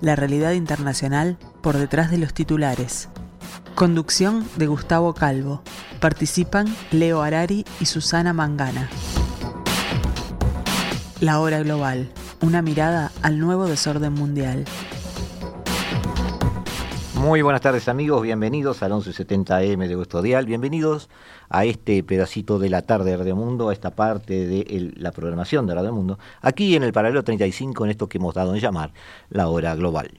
la realidad internacional por detrás de los titulares. Conducción de Gustavo Calvo. Participan Leo Arari y Susana Mangana. La hora global. Una mirada al nuevo desorden mundial. Muy buenas tardes amigos, bienvenidos al 1170M de vuestro dial, bienvenidos a este pedacito de la tarde de Radio Mundo, a esta parte de la programación de Radio Mundo, aquí en el paralelo 35 en esto que hemos dado en llamar la hora global.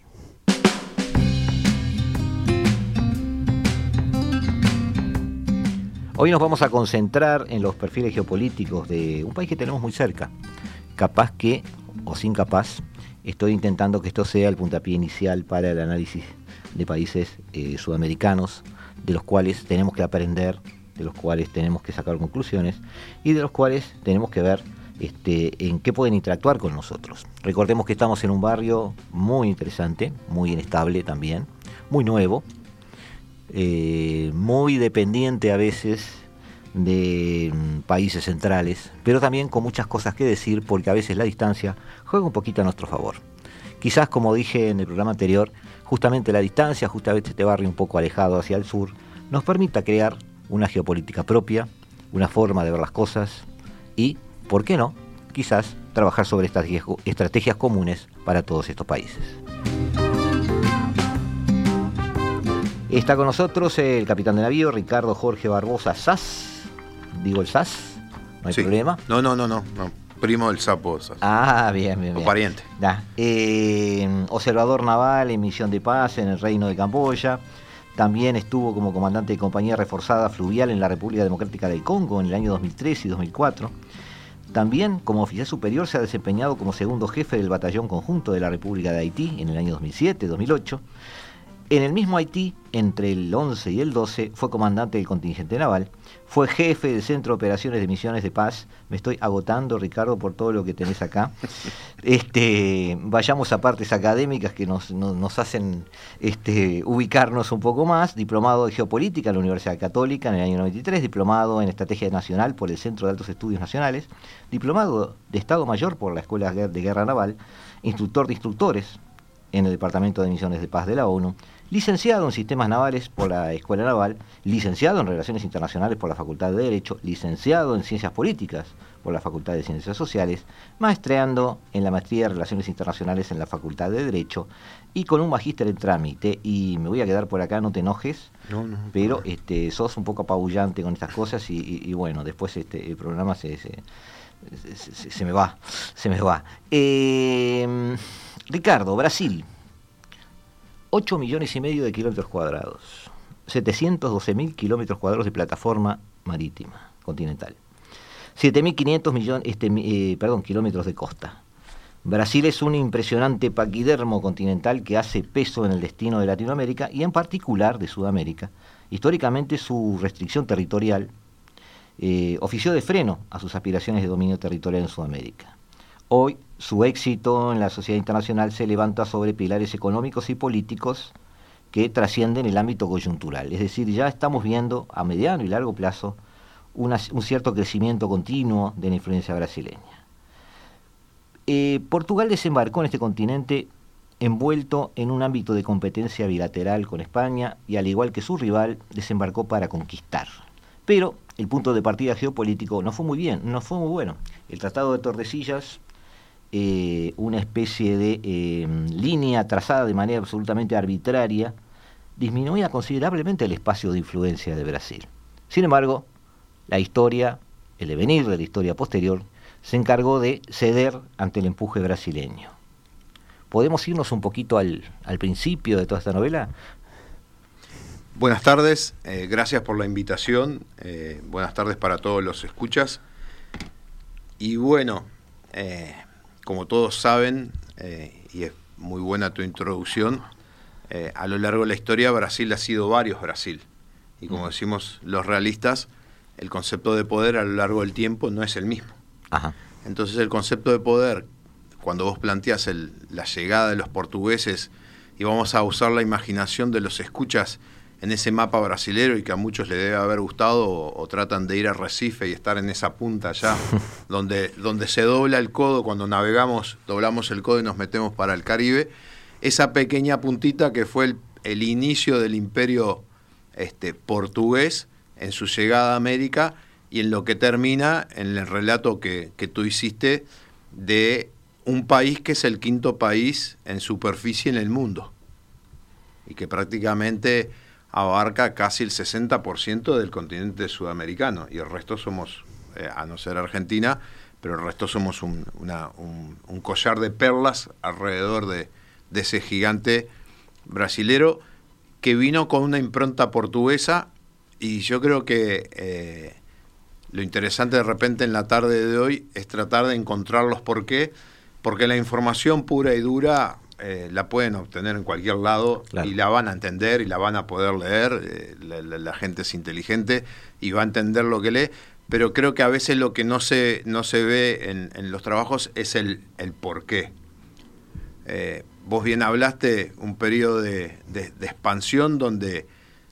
Hoy nos vamos a concentrar en los perfiles geopolíticos de un país que tenemos muy cerca, capaz que, o sin capaz, estoy intentando que esto sea el puntapié inicial para el análisis de países eh, sudamericanos, de los cuales tenemos que aprender, de los cuales tenemos que sacar conclusiones y de los cuales tenemos que ver este, en qué pueden interactuar con nosotros. Recordemos que estamos en un barrio muy interesante, muy inestable también, muy nuevo, eh, muy dependiente a veces de mm, países centrales, pero también con muchas cosas que decir porque a veces la distancia juega un poquito a nuestro favor. Quizás, como dije en el programa anterior, justamente la distancia, justamente este barrio un poco alejado hacia el sur, nos permita crear una geopolítica propia, una forma de ver las cosas y, ¿por qué no?, quizás trabajar sobre estas estrategias comunes para todos estos países. Está con nosotros el capitán de navío, Ricardo Jorge Barbosa Sass. Digo el Sass, no hay problema. No, no, no, no, Primo del sapo. Ah, bien, bien, bien. O pariente. Eh, observador naval en misión de paz en el Reino de Camboya. También estuvo como comandante de compañía reforzada fluvial en la República Democrática del Congo en el año 2003 y 2004. También como oficial superior se ha desempeñado como segundo jefe del Batallón Conjunto de la República de Haití en el año 2007-2008. En el mismo Haití, entre el 11 y el 12, fue comandante del contingente naval, fue jefe del Centro de Operaciones de Misiones de Paz. Me estoy agotando, Ricardo, por todo lo que tenés acá. Este, vayamos a partes académicas que nos, hacen este, ubicarnos un poco más. Diplomado de Geopolítica en la Universidad Católica en el año 93, diplomado en Estrategia Nacional por el Centro de Altos Estudios Nacionales, diplomado de Estado Mayor por la Escuela de Guerra Naval, instructor de instructores en el Departamento de Misiones de Paz de la ONU licenciado en Sistemas Navales por la Escuela Naval, licenciado en Relaciones Internacionales por la Facultad de Derecho, licenciado en Ciencias Políticas por la Facultad de Ciencias Sociales, maestreando en la maestría de Relaciones Internacionales en la Facultad de Derecho y con un magíster en trámite. Y me voy a quedar por acá, no te enojes, pero este, sos un poco apabullante con estas cosas y, bueno, después este, el programa se, se, me va, se me va. Eh, Ricardo, Brasil. 8 millones y medio de kilómetros cuadrados, 712 mil kilómetros cuadrados de plataforma marítima continental, 7.500 millones, este, eh, perdón, kilómetros de costa. Brasil es un impresionante paquidermo continental que hace peso en el destino de Latinoamérica y en particular de Sudamérica. Históricamente su restricción territorial eh, ofició de freno a sus aspiraciones de dominio territorial en Sudamérica. Hoy su éxito en la sociedad internacional se levanta sobre pilares económicos y políticos que trascienden el ámbito coyuntural. Es decir, ya estamos viendo a mediano y largo plazo un cierto crecimiento continuo de la influencia brasileña. Eh, Portugal desembarcó en este continente envuelto en un ámbito de competencia bilateral con España y al igual que su rival, desembarcó para conquistar. Pero el punto de partida geopolítico no fue muy bien, no fue muy bueno. El Tratado de Tordesillas eh, una especie de em, línea trazada de manera absolutamente arbitraria, disminuía considerablemente el espacio de influencia de Brasil. Sin embargo, la historia, el devenir de la historia posterior, se encargó de ceder ante el empuje brasileño. ¿Podemos irnos un poquito al, principio de toda esta novela? Buenas tardes, eh, gracias por la invitación, eh, buenas tardes para todos los escuchas. Y bueno, como todos saben, eh, y muy buena tu introducción. Eh, a lo largo de la historia Brasil ha sido varios Brasil. Y como decimos los realistas, el concepto de poder a lo largo del tiempo no es el mismo. Entonces el concepto de poder, cuando vos planteas la llegada de los portugueses y vamos a usar la imaginación de los escuchas en ese mapa brasilero y que a muchos les debe haber gustado o, tratan de ir a Recife y estar en esa punta allá donde, donde se dobla el codo cuando navegamos, doblamos el codo y nos metemos para el Caribe, esa pequeña puntita que fue el, inicio del imperio este, portugués en su llegada a América y en lo que termina en el relato que, que tú hiciste de un país que es el quinto país en superficie en el mundo y que prácticamente abarca casi el 60% del continente sudamericano y el resto somos, eh, a no ser Argentina, pero el resto somos un, collar de perlas alrededor de, ese gigante brasilero que vino con una impronta portuguesa y yo creo que eh, lo interesante de repente en la tarde de hoy es tratar de encontrar los por qué, porque la información pura y dura eh, la pueden obtener en cualquier lado y la van a entender y la van a poder leer. Eh, la, gente es inteligente y va a entender lo que lee, pero creo que a veces lo que no se, no se ve en, los trabajos es el, el por qué. Eh, vos bien hablaste un periodo de, expansión donde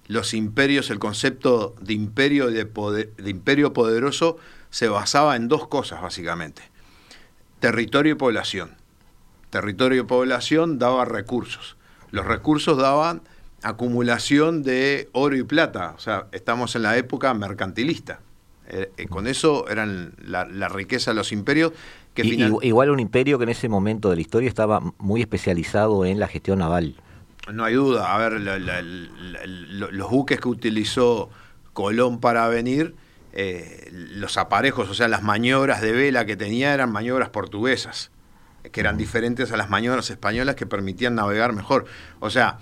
los imperios, el concepto de imperio, de, de imperio poderoso se basaba en dos cosas básicamente, territorio y población territorio y población daba recursos. Los recursos daban acumulación de oro y plata, o sea, estamos en la época mercantilista. Eh, eh, con eso eran la, riqueza de los imperios. Que Igual un imperio que en ese momento de la historia estaba muy especializado en la gestión naval. No hay duda, a ver, los buques que utilizó Colón para venir, eh, los aparejos, o sea, las maniobras de vela que tenía eran maniobras portuguesas que eran diferentes a las maniobras españolas que permitían navegar mejor. O sea,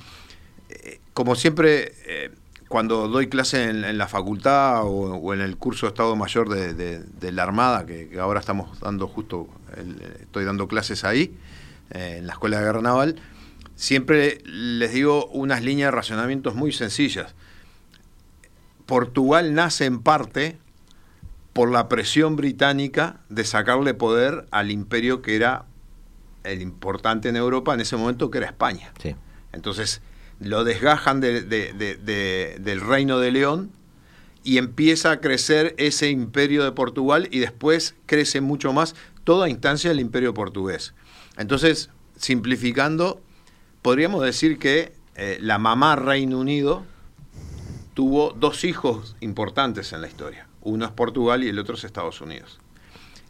eh, como siempre, eh, cuando doy clase en, la facultad o, en el curso de Estado Mayor de, la Armada, que, ahora estamos dando justo, estoy dando clases ahí, eh, en la Escuela de Guerra Naval, siempre les digo unas líneas de racionamientos muy sencillas. Portugal nace en parte por la presión británica de sacarle poder al imperio que era el importante en Europa en ese momento que era España. Entonces lo desgajan del reino de León y empieza a crecer ese imperio de Portugal y después crece mucho más toda instancia del imperio portugués. Entonces, simplificando, podríamos decir que eh, la mamá Reino Unido tuvo dos hijos importantes en la historia. Uno es Portugal y el otro es Estados Unidos.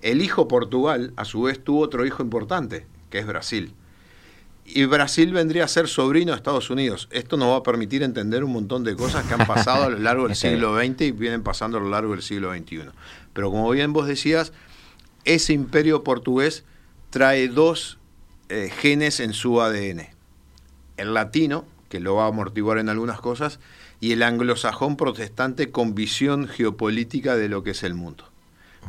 El hijo Portugal, a su vez, tuvo otro hijo importante, que es Brasil. Y Brasil vendría a ser sobrino de Estados Unidos. Esto nos va a permitir entender un montón de cosas que han pasado a lo largo del siglo XX y vienen pasando a lo largo del siglo XXI. Pero como bien vos decías, ese imperio portugués trae dos eh, genes en su ADN. El latino, que lo va a amortiguar en algunas cosas, y el anglosajón protestante con visión geopolítica de lo que es el mundo.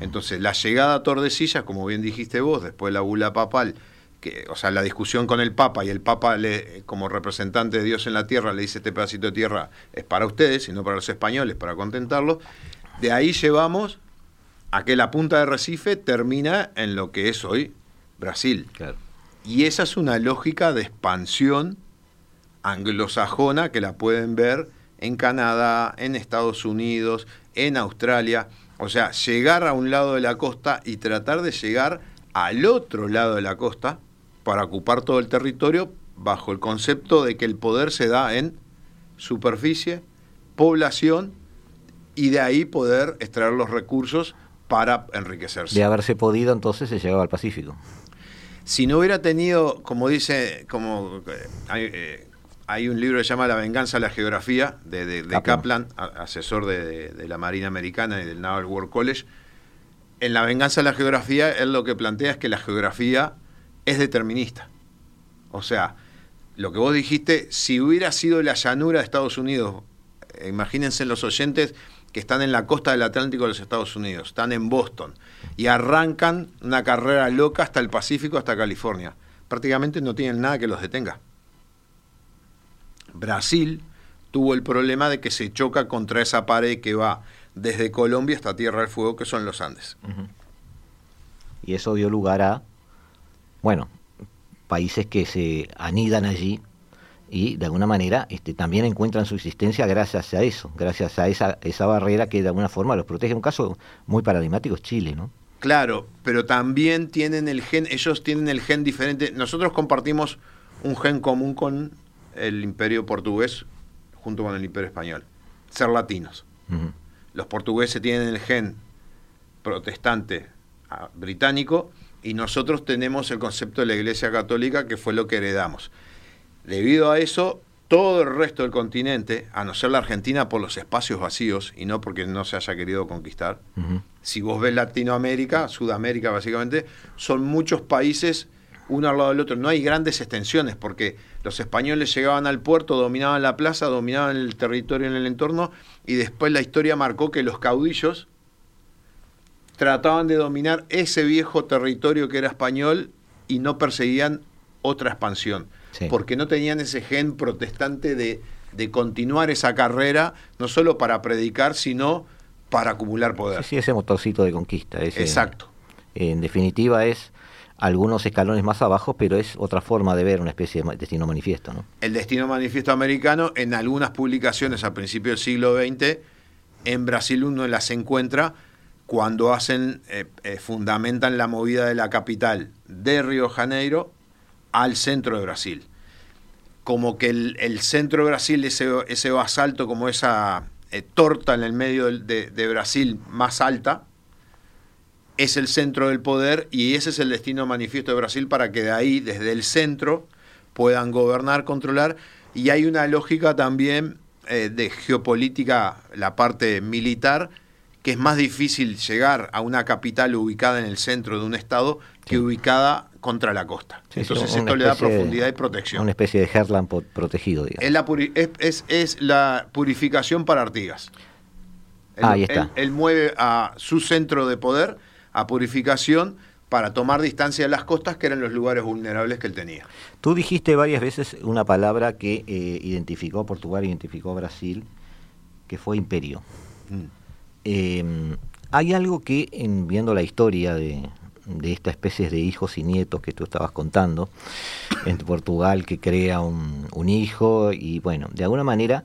Entonces, la llegada a Tordesillas, como bien dijiste vos, después de la bula papal, o sea, la discusión con el Papa y el Papa le, como representante de Dios en la tierra le dice este pedacito de tierra es para ustedes y no para los españoles, para contentarlos, de ahí llevamos a que la punta de Recife termina en lo que es hoy Brasil. Y esa es una lógica de expansión anglosajona que la pueden ver en Canadá, en Estados Unidos, en Australia. O sea, llegar a un lado de la costa y tratar de llegar al otro lado de la costa, para ocupar todo el territorio bajo el concepto de que el poder se da en superficie, población y de ahí poder extraer los recursos para enriquecerse. De haberse podido entonces se llegaba al Pacífico. Si no hubiera tenido, como dice, como eh, eh, hay, un libro que se llama La venganza de la geografía de, Kaplan, asesor de, de, la Marina Americana y del Naval War College, en La venganza de la geografía él lo que plantea es que la geografía es determinista. O sea, lo que vos dijiste, si hubiera sido la llanura de Estados Unidos, eh, imagínense los oyentes que están en la costa del Atlántico de los Estados Unidos, están en Boston, y arrancan una carrera loca hasta el Pacífico, hasta California. prácticamente no tienen nada que los detenga. Brasil tuvo el problema de que se choca contra esa pared que va desde Colombia hasta Tierra del Fuego, que son los Andes. Y eso dio lugar a, bueno, países que se anidan allí y de alguna manera este, también encuentran su existencia gracias a eso, gracias a esa, esa barrera que de alguna forma los protege. Un caso muy paradigmático es Chile, ¿no? Claro, pero también tienen el gen, ellos tienen el gen diferente. Nosotros compartimos un gen común con el imperio portugués junto con el imperio español, ser latinos. Los portugueses tienen el gen protestante ah, británico y nosotros tenemos el concepto de la Iglesia Católica que fue lo que heredamos. Debido a eso, todo el resto del continente, a no ser la Argentina por los espacios vacíos y no porque no se haya querido conquistar, si vos ves Latinoamérica, Sudamérica básicamente, son muchos países uno al lado del otro. No hay grandes extensiones porque los españoles llegaban al puerto, dominaban la plaza, dominaban el territorio en el entorno y después la historia marcó que los caudillos trataban de dominar ese viejo territorio que era español y no perseguían otra expansión, porque no tenían ese gen protestante de, de, continuar esa carrera, no solo para predicar, sino para acumular poder. Sí, sí ese motorcito de conquista. Exacto. En definitiva es algunos escalones más abajo, pero es otra forma de ver una especie de destino manifiesto. ¿no? El destino manifiesto americano, en algunas publicaciones a principios del siglo XX, en Brasil uno las encuentra cuando hacen, eh, eh, fundamentan la movida de la capital de Río Janeiro al centro de Brasil. Como que el, centro de Brasil, ese, ese basalto, como esa eh, torta en el medio de, de, Brasil más alta, es el centro del poder y ese es el destino manifiesto de Brasil para que de ahí, desde el centro, puedan gobernar, controlar. Y hay una lógica también de geopolítica, la parte militar, que es más difícil llegar a una capital ubicada en el centro de un estado que ubicada contra la costa. Entonces esto le da profundidad y protección. Una especie de Herland protegido, digamos. Es la, es, la purificación para Artigas. Ahí está. Él, mueve a su centro de poder a purificación para tomar distancia de las costas, que eran los lugares vulnerables que él tenía. Tú dijiste varias veces una palabra que eh, identificó a Portugal, identificó a Brasil, que fue imperio. Mm. Em, hay algo que, en, viendo la historia de, esta especie de hijos y nietos que tú estabas contando, en Portugal que crea un, hijo y bueno, de alguna manera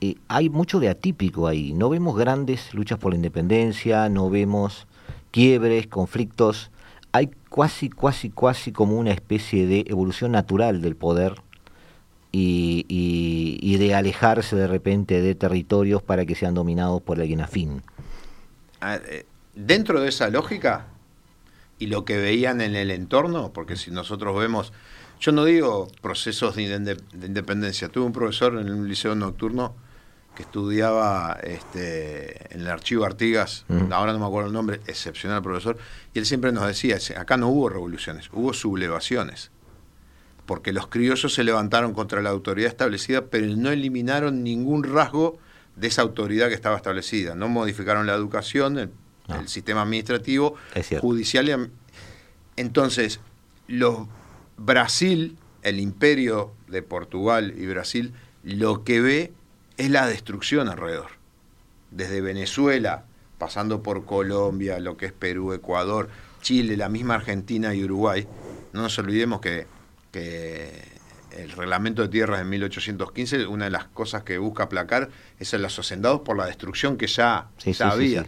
eh, hay mucho de atípico ahí. No vemos grandes luchas por la independencia, no vemos quiebres, conflictos. Hay casi, casi, casi como una especie de evolución natural del poder y, y de alejarse de repente de territorios para que sean dominados por alguien afín. Eh, dentro de esa lógica y lo que veían en el entorno, porque si nosotros vemos, yo no digo procesos de, independencia, tuve un profesor en un liceo nocturno que estudiaba este, en el archivo Artigas, ahora no me acuerdo el nombre, excepcional profesor, y él siempre nos decía, acá no hubo revoluciones, hubo sublevaciones, porque los criollos se levantaron contra la autoridad establecida, pero no eliminaron ningún rasgo de esa autoridad que estaba establecida. No modificaron la educación, el, sistema administrativo, judicial. Entonces, los, Brasil, el imperio de Portugal y Brasil, lo que ve es la destrucción alrededor. Desde Venezuela, pasando por Colombia, lo que es Perú, Ecuador, Chile, la misma Argentina y Uruguay. No nos olvidemos que, que el reglamento de tierras de 1815, una de las cosas que busca aplacar es a los hacendados por la destrucción que ya, había.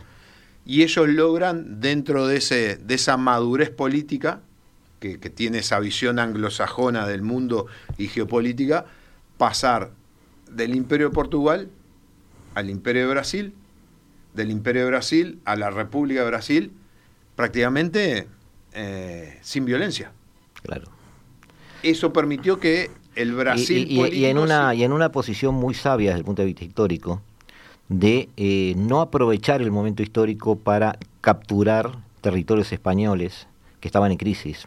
y ellos logran, dentro de, ese, de esa madurez política, que, tiene esa visión anglosajona del mundo y geopolítica, pasar del Imperio de Portugal al Imperio de Brasil, del Imperio de Brasil a la República de Brasil, prácticamente eh, sin violencia. Claro eso permitió que el Brasil... Y, en una, y en una posición muy sabia desde el punto de vista histórico, de eh, no aprovechar el momento histórico para capturar territorios españoles que estaban en crisis,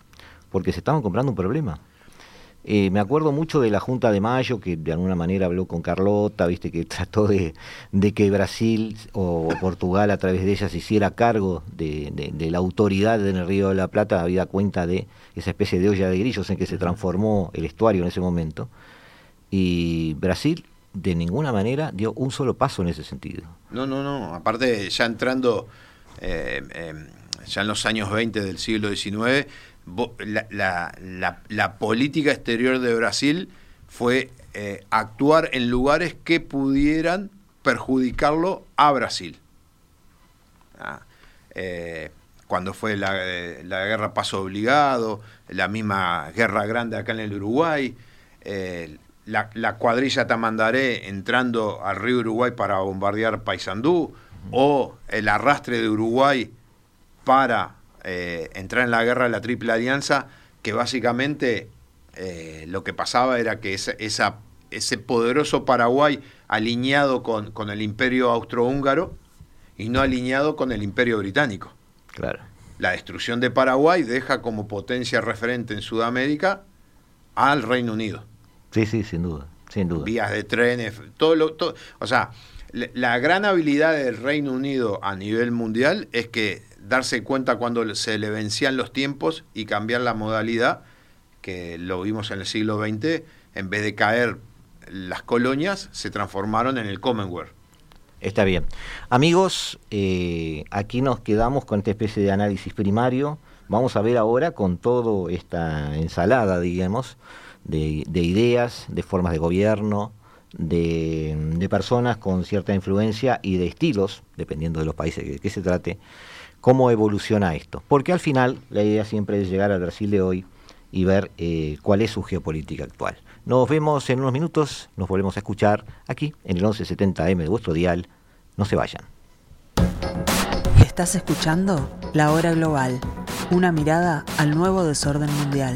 porque se estaban comprando un problema. Eh, me acuerdo mucho de la Junta de Mayo, que de alguna manera habló con Carlota, viste, que trató de, que Brasil o Portugal a través de ella se hiciera cargo de, la autoridad en el Río de la Plata, había cuenta de esa especie de olla de grillos en que se transformó el estuario en ese momento. Y Brasil de ninguna manera dio un solo paso en ese sentido. No, no, no. Aparte, ya entrando, eh, em, ya en los años 20 del siglo XIX, la, política exterior de Brasil fue eh, actuar en lugares que pudieran perjudicarlo a Brasil. Ah, eh, cuando fue la, guerra paso obligado, la misma guerra grande acá en el Uruguay, la, cuadrilla Tamandaré entrando al río Uruguay para bombardear Paysandú, o el arrastre de Uruguay para eh, entrar en la guerra de la Triple Alianza, que básicamente eh, lo que pasaba era que esa, ese poderoso Paraguay alineado con, con el imperio austrohúngaro y no alineado con el imperio británico. Claro. La destrucción de Paraguay deja como potencia referente en Sudamérica al Reino Unido. Sí, sí, sin duda, sin duda. Vías de trenes, todo lo, todo, o sea, la gran habilidad del Reino Unido a nivel mundial es que darse cuenta cuando se le vencían los tiempos y cambiar la modalidad, que lo vimos en el siglo XX, en vez de caer las colonias, se transformaron en el Commonwealth. Está bien. Amigos, eh, aquí nos quedamos con esta especie de análisis primario. Vamos a ver ahora con toda esta ensalada, digamos, de, ideas, de formas de gobierno, de, personas con cierta influencia y de estilos, dependiendo de los países que, que se trate, cómo evoluciona esto. Porque al final la idea siempre es llegar al Brasil de hoy y ver eh, cuál es su geopolítica actual. Nos vemos en unos minutos, nos volvemos a escuchar aquí en el 1170M de vuestro dial. No se vayan. Estás escuchando La Hora Global, una mirada al nuevo desorden mundial.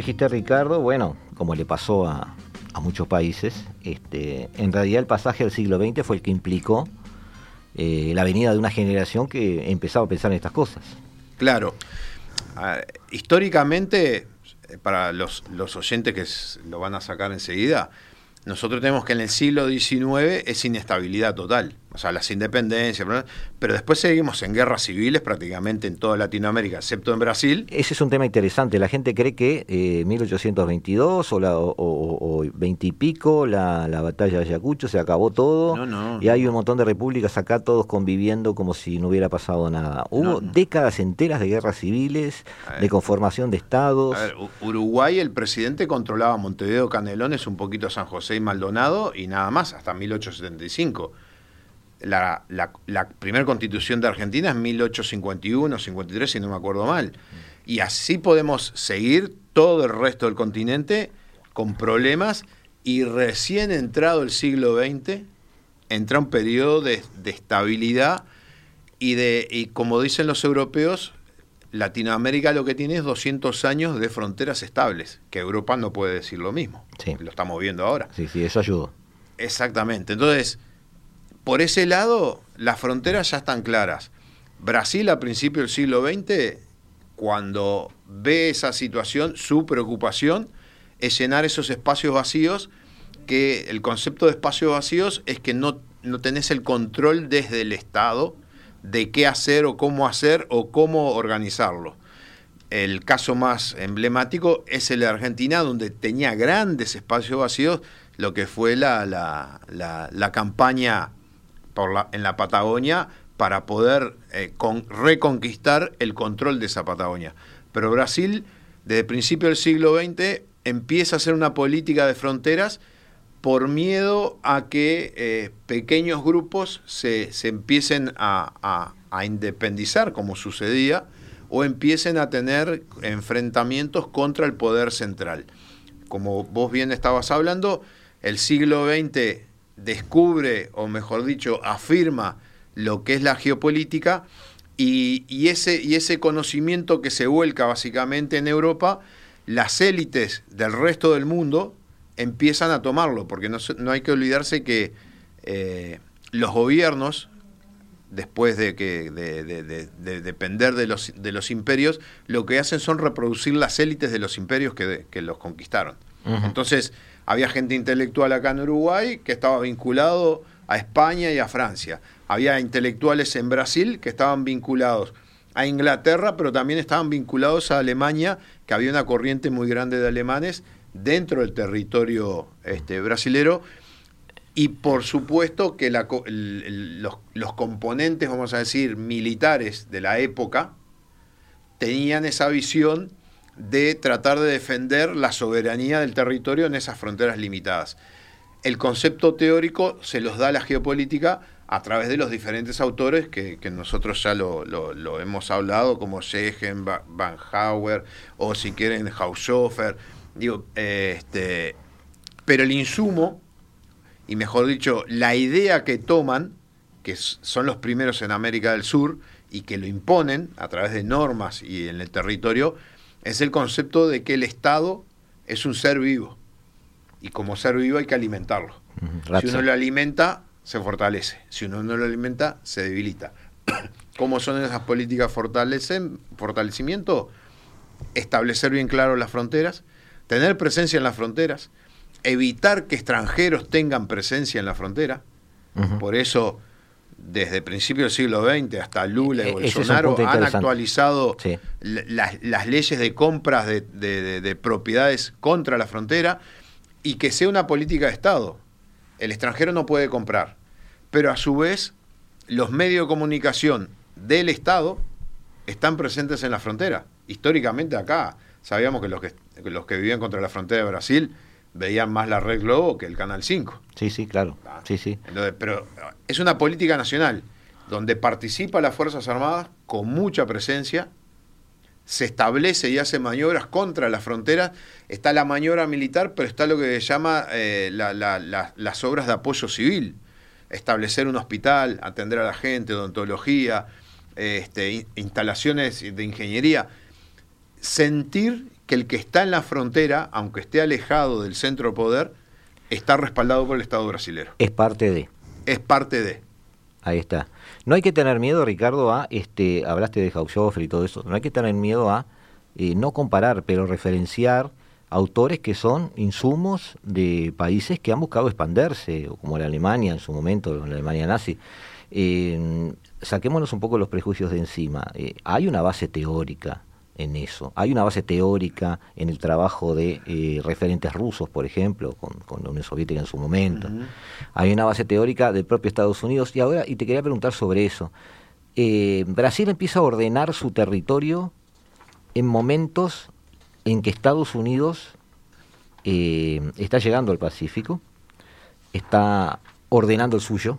dijiste, Ricardo, bueno, como le pasó a, muchos países, este, en realidad el pasaje del siglo XX fue el que implicó eh, la venida de una generación que empezaba a pensar en estas cosas. Claro. Ah, históricamente, para los, los oyentes que lo van a sacar enseguida, nosotros tenemos que en el siglo XIX es inestabilidad total, o sea, las independencias, pero después seguimos en guerras civiles prácticamente en toda Latinoamérica, excepto en Brasil. Ese es un tema interesante. La gente cree que eh, 1822 o, la, o, 20 y pico, la, batalla de Ayacucho, se acabó todo. y hay un montón de repúblicas acá, todos conviviendo como si no hubiera pasado nada. Hubo décadas enteras de guerras civiles, de conformación de estados. A ver, Uruguay, el presidente controlaba Montevideo, Canelones, un poquito San José y Maldonado, y nada más, hasta 1875 la, la, primera constitución de Argentina es 1851, 53, si no me acuerdo mal. Y así podemos seguir todo el resto del continente con problemas y recién entrado el siglo XX entra un periodo de, estabilidad y de, y como dicen los europeos, Latinoamérica lo que tiene es 200 años de fronteras estables, que Europa no puede decir lo mismo. Lo estamos viendo ahora. Sí, sí, eso ayuda. Exactamente. Entonces, por ese lado, las fronteras ya están claras. Brasil a principios del siglo XX, cuando ve esa situación, su preocupación es llenar esos espacios vacíos, que el concepto de espacios vacíos es que no, no tenés el control desde el Estado de qué hacer o cómo hacer o cómo organizarlo. El caso más emblemático es el de Argentina, donde tenía grandes espacios vacíos, lo que fue la, la, la, la campaña en la Patagonia para poder eh, con, reconquistar el control de esa Patagonia. Pero Brasil, desde el principio del siglo XX, empieza a hacer una política de fronteras por miedo a que eh, pequeños grupos se, empiecen a, independizar, como sucedía, o empiecen a tener enfrentamientos contra el poder central. Como vos bien estabas hablando, el siglo XX descubre, o mejor dicho, afirma lo que es la geopolítica y, ese, y ese conocimiento que se vuelca básicamente en Europa, las élites del resto del mundo empiezan a tomarlo, porque no, no hay que olvidarse que eh, los gobiernos, después de, que, de, depender de los, de los imperios, lo que hacen son reproducir las élites de los imperios que, los conquistaron. Entonces, había gente intelectual acá en Uruguay que estaba vinculado a España y a Francia. Había intelectuales en Brasil que estaban vinculados a Inglaterra, pero también estaban vinculados a Alemania, que había una corriente muy grande de alemanes dentro del territorio este, brasilero y por supuesto que los, componentes, vamos a decir, militares de la época tenían esa visión de tratar de defender la soberanía del territorio en esas fronteras limitadas. El concepto teórico se los da la geopolítica a través de los diferentes autores que, nosotros ya lo, hemos hablado, como Segen, Van Hauer, o si quieren Haushofer, Digo, este, pero el insumo, y mejor dicho, la idea que toman, que son los primeros en América del Sur y que lo imponen a través de normas y en el territorio, es el concepto de que el Estado es un ser vivo. Y como ser vivo hay que alimentarlo. Si uno lo alimenta, se fortalece. Si uno no lo alimenta, se debilita. ¿Cómo son esas políticas fortalecen, fortalecimiento? Establecer bien claro las fronteras, tener presencia en las fronteras, evitar que extranjeros tengan presencia en la frontera. Por eso, desde principios del siglo XX hasta Lula y e-, Bolsonaro han actualizado las, leyes de compras de, propiedades contra la frontera y que sea una política de Estado. El extranjero no puede comprar, pero a su vez los medios de comunicación del Estado están presentes en la frontera. Históricamente acá sabíamos que los que los que vivían contra la frontera de Brasil veían más la Red Globo que el Canal 5. Sí, sí, claro. Ah. Sí, sí. pero es una política nacional donde participa las Fuerzas Armadas con mucha presencia, se establece y hace maniobras contra las fronteras, está la maniobra militar, pero está lo que se llama eh, las obras de apoyo civil, establecer un hospital, atender a la gente, odontología, este, instalaciones de ingeniería, sentir que el que está en la frontera, aunque esté alejado del centro de poder, está respaldado por el Estado brasileño. Es parte de. Es parte de. Ahí está. No hay que tener miedo, Ricardo, a, este, hablaste de Haushofer y todo eso, no hay que tener miedo a eh, no comparar, pero referenciar autores que son insumos de países que han buscado expandirse, como la Alemania en su momento, la Alemania nazi. Eh, saquémonos un poco los prejuicios de encima. Eh, hay una base teórica, en eso. Hay una base teórica en el trabajo de eh, referentes rusos, por ejemplo, con, la Unión Soviética en su momento. Hay una base teórica del propio Estados Unidos. Y ahora, y te quería preguntar sobre eso. Eh, Brasil empieza a ordenar su territorio en momentos en que Estados Unidos eh, está llegando al Pacífico, está ordenando el suyo,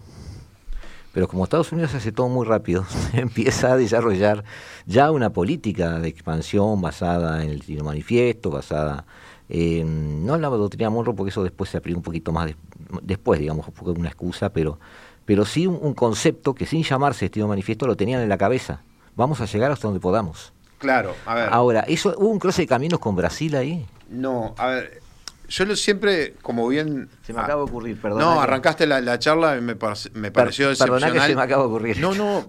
pero como Estados Unidos hace todo muy rápido, empieza a desarrollar ya una política de expansión basada en el Tino Manifiesto, basada en, no en la doctrina Monroe, porque eso después se aplicó un poquito más después, digamos, fue una excusa, pero, pero sí un, concepto que sin llamarse Tino Manifiesto lo tenían en la cabeza. Vamos a llegar hasta donde podamos. Claro, a ver. Ahora, ¿eso, ¿hubo un cruce de caminos con Brasil ahí? No, a ver, yo siempre, como bien... Se me acaba de ocurrir, perdón. No, arrancaste la, charla y me, me pareció excepcional. que se me acaba de ocurrir. No, no.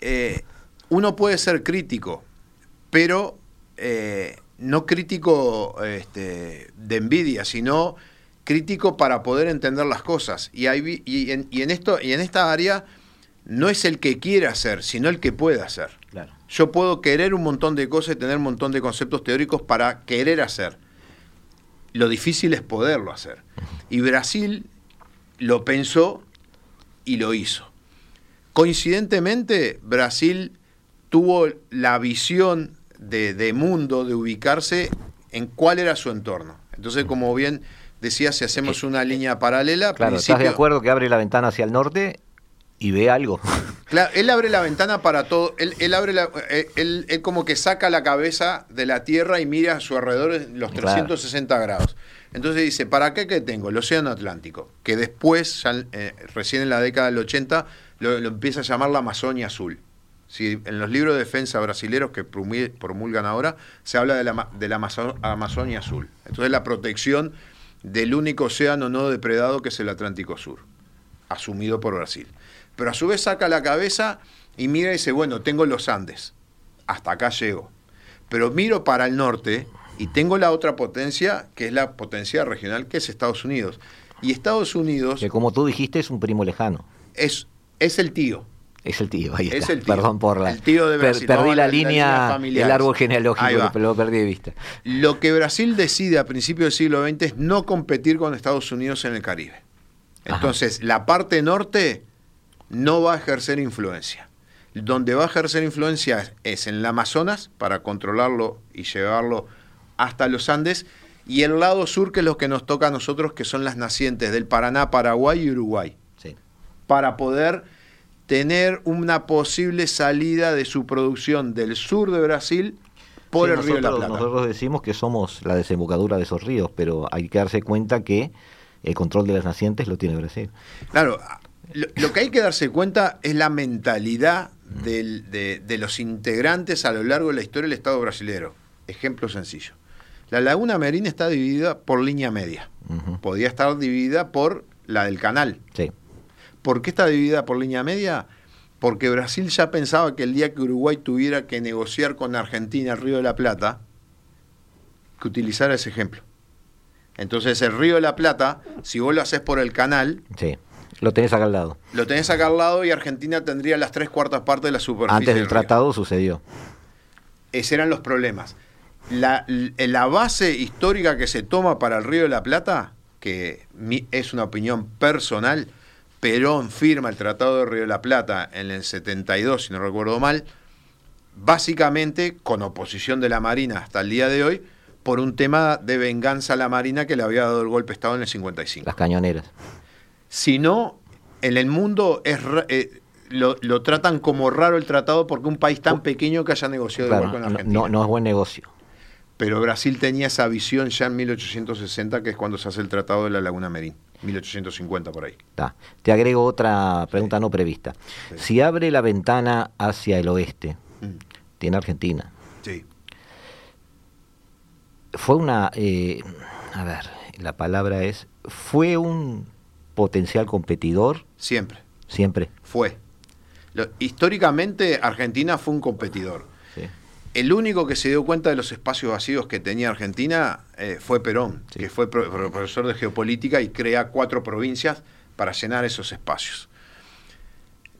Eh, uno puede ser crítico, pero eh, no crítico este, de envidia, sino crítico para poder entender las cosas. Y, hay, y, en, y, en, esto, y en esta área no es el que quiere hacer, sino el que puede hacer. Claro. Yo puedo querer un montón de cosas y tener un montón de conceptos teóricos para querer hacer lo difícil es poderlo hacer. Y Brasil lo pensó y lo hizo. Coincidentemente, Brasil tuvo la visión de, mundo, de ubicarse en cuál era su entorno. Entonces, como bien decía, si hacemos una línea paralela... Claro, ¿estás de acuerdo que abre la ventana hacia el norte y ve algo? Claro, él abre la ventana para todo, él, abre la, eh, él, como que saca la cabeza de la Tierra y mira a su alrededor los 360 grados. Entonces dice, ¿para qué que tengo? El Océano Atlántico, que después, eh, recién en la década del 80, lo, empieza a llamar la Amazonia Azul. en los libros de defensa brasileños que promulgan ahora, se habla de la, de la Amazonia Azul. Entonces la protección del único océano no depredado que es el Atlántico Sur, asumido por Brasil. Pero a su vez saca la cabeza y mira y dice, bueno, tengo los Andes, hasta acá llego. Pero miro para el norte y tengo la otra potencia, que es la potencia regional, que es Estados Unidos. Y Estados Unidos... Que como tú dijiste es un primo lejano. Es, es el tío. Es el tío, ahí Es el tío. Perdón por la... El tío de Brasil. perdí la, línea, el árbol genealógico, pero lo perdí de vista. Lo que Brasil decide a principios del siglo XX es no competir con Estados Unidos en el Caribe. Entonces, la parte norte no va a ejercer influencia. Donde va a ejercer influencia es en el Amazonas para controlarlo y llevarlo hasta los Andes, y el lado sur, que es lo que nos toca a nosotros, que son las nacientes del Paraná, Paraguay y Uruguay, para poder tener una posible salida de su producción del sur de Brasil por el río de la Plata. Nosotros decimos que somos la desembocadura de esos ríos, pero hay que darse cuenta que el control de las nacientes lo tiene Brasil. Claro, lo, que hay que darse cuenta es la mentalidad de, de, los integrantes a lo largo de la historia del Estado brasileño. Ejemplo sencillo. La laguna Merina está dividida por línea media. Podía estar dividida por la del canal. Sí. ¿Por qué está dividida por línea media? Porque Brasil ya pensaba que el día que Uruguay tuviera que negociar con Argentina el Río de la Plata, que utilizara ese ejemplo. Entonces el Río de la Plata, si vos lo haces por el canal, sí. Lo tenés acá al lado. Lo tenés acá al lado y Argentina tendría las tres cuartas partes de la superficie. Antes del, tratado sucedió. Esos eran los problemas la, la, base histórica que se toma para el Río de la Plata, que es una opinión personal, Perón firma el Tratado de Río de la Plata en el 72, si no recuerdo mal, básicamente con oposición de la Marina hasta el día de hoy, por un tema de venganza a la Marina que le había dado el golpe de Estado en el 55. Las cañoneras. Si no, en el mundo es, eh, lo, tratan como raro el tratado porque un país tan pequeño que haya negociado igual con Argentina. No, no es buen negocio. Pero Brasil tenía esa visión ya en 1860, que es cuando se hace el Tratado de la Laguna Merín. 1850 por ahí. Te agrego otra pregunta no prevista. Si abre la ventana hacia el oeste, mm. tiene Argentina. Sí. Fue una, eh, a ver, la palabra es, fue un potencial competidor. Siempre. Siempre. Fue. históricamente Argentina fue un competidor el único que se dio cuenta de los espacios vacíos que tenía Argentina eh, fue Perón, que fue profesor de geopolítica y crea cuatro provincias para llenar esos espacios.